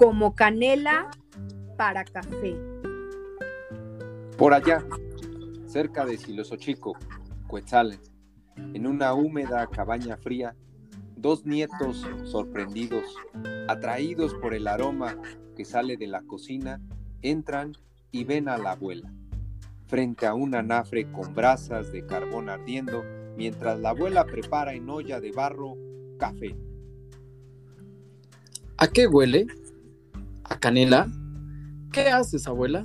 como canela para café. Por allá, cerca de Silosochico, Cuetzalen, en una húmeda cabaña fría, dos nietos sorprendidos, atraídos por el aroma que sale de la cocina, entran y ven a la abuela, frente a un anafre con brasas de carbón ardiendo, mientras la abuela prepara en olla de barro café. ¿A qué huele? ¿A canela? ¿Qué haces, abuela?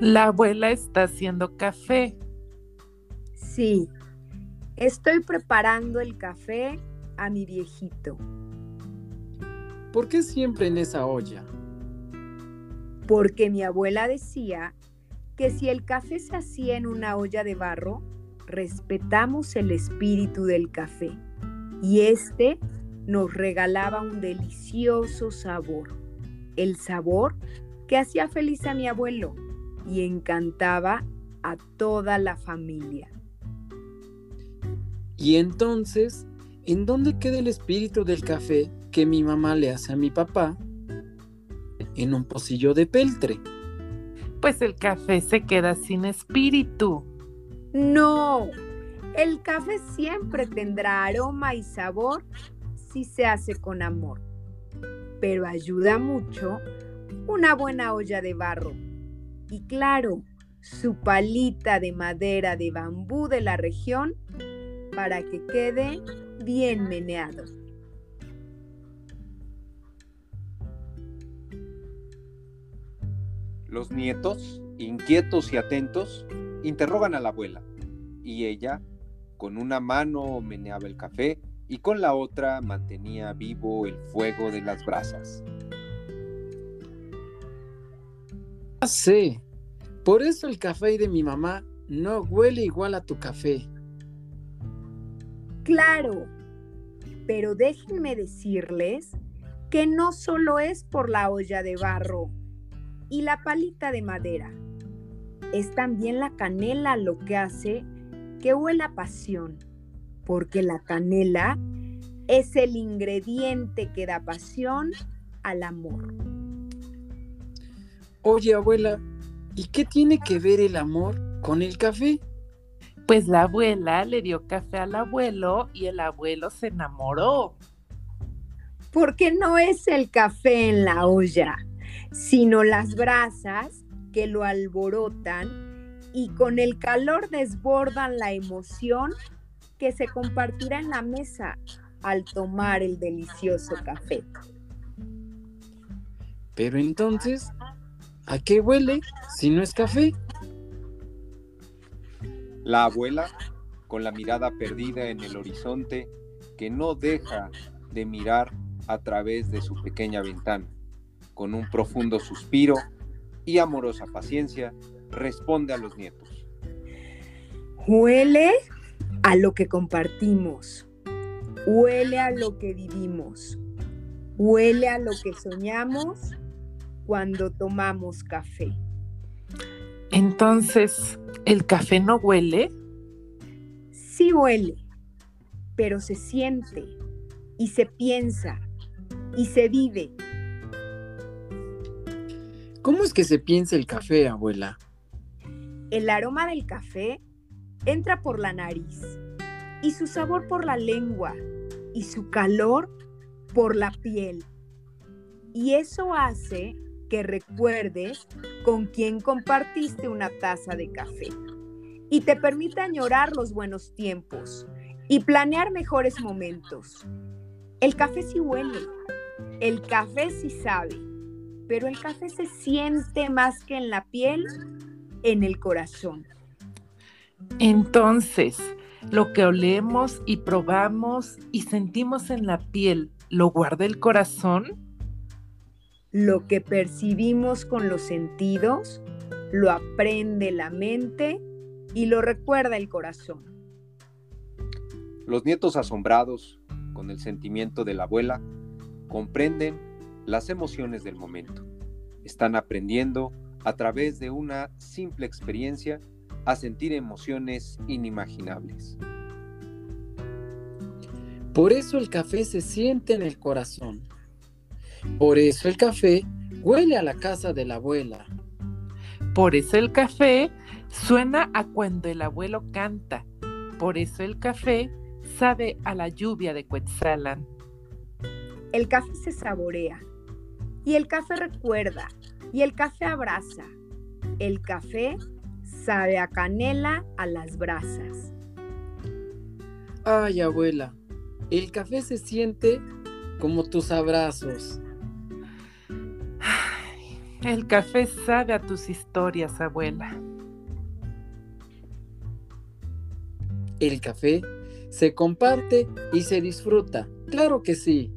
La abuela está haciendo café. Sí, estoy preparando el café a mi viejito. ¿Por qué siempre en esa olla? Porque mi abuela decía que si el café se hacía en una olla de barro, respetamos el espíritu del café y este nos regalaba un delicioso sabor, el sabor que hacía feliz a mi abuelo y encantaba a toda la familia. Y entonces, ¿en dónde queda el espíritu del café que mi mamá le hace a mi papá? En un pocillo de peltre. Pues el café se queda sin espíritu. No, el café siempre tendrá aroma y sabor si se hace con amor, pero ayuda mucho una buena olla de barro y claro, su palita de madera de bambú de la región para que quede bien meneado. Los nietos, inquietos y atentos, interrogan a la abuela y ella, con una mano meneaba el café y con la otra mantenía vivo el fuego de las brasas. Ah, sí. Por eso el café de mi mamá no huele igual a tu café. Claro, pero déjenme decirles que no solo es por la olla de barro y la palita de madera, es también la canela lo que hace que huela pasión, porque la canela es el ingrediente que da pasión al amor. Oye, abuela, ¿y qué tiene que ver el amor con el café? Pues la abuela le dio café al abuelo y el abuelo se enamoró. Porque no es el café en la olla, sino las brasas que lo alborotan y con el calor desbordan la emoción que se compartirá en la mesa al tomar el delicioso café. Pero entonces, ¿a qué huele si no es café? La abuela, con la mirada perdida en el horizonte, que no deja de mirar a través de su pequeña ventana, con un profundo suspiro y amorosa paciencia, responde a los nietos. Huele a lo que compartimos, huele a lo que vivimos, huele a lo que soñamos cuando tomamos café. Entonces, ¿el café no huele? Sí huele, pero se siente y se piensa y se vive. ¿Cómo es que se piensa el café, abuela? El aroma del café entra por la nariz y su sabor por la lengua y su calor por la piel. Y eso hace que recuerdes con quién compartiste una taza de café y te permite añorar los buenos tiempos y planear mejores momentos. El café sí huele, el café sí sabe, pero el café se siente más que en la piel, en el corazón. Entonces, lo que olemos y probamos y sentimos en la piel, ¿lo guarda el corazón? Lo que percibimos con los sentidos, lo aprende la mente y lo recuerda el corazón. Los nietos asombrados, con el sentimiento de la abuela, comprenden las emociones del momento. Están aprendiendo a través de una simple experiencia a sentir emociones inimaginables. Por eso el café se siente en el corazón. Por eso el café huele a la casa de la abuela. Por eso el café suena a cuando el abuelo canta. Por eso el café sabe a la lluvia de Quetzalan. El café se saborea. Y el café recuerda. Y el café abraza. El café sabe a canela a las brasas. Ay, abuela, el café se siente como tus abrazos. El café sabe a tus historias, abuela. El café se comparte y se disfruta. Claro que sí.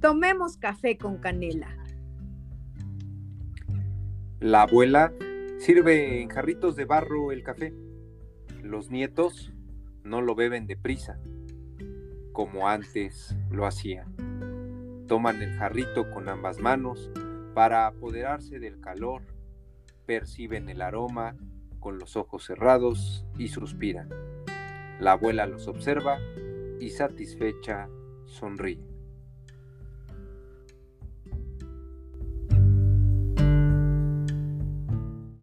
Tomemos café con canela. La abuela sirve en jarritos de barro el café. Los nietos no lo beben deprisa, como antes lo hacían. Toman el jarrito con ambas manos para apoderarse del calor, perciben el aroma con los ojos cerrados y suspiran. La abuela los observa y satisfecha sonríe.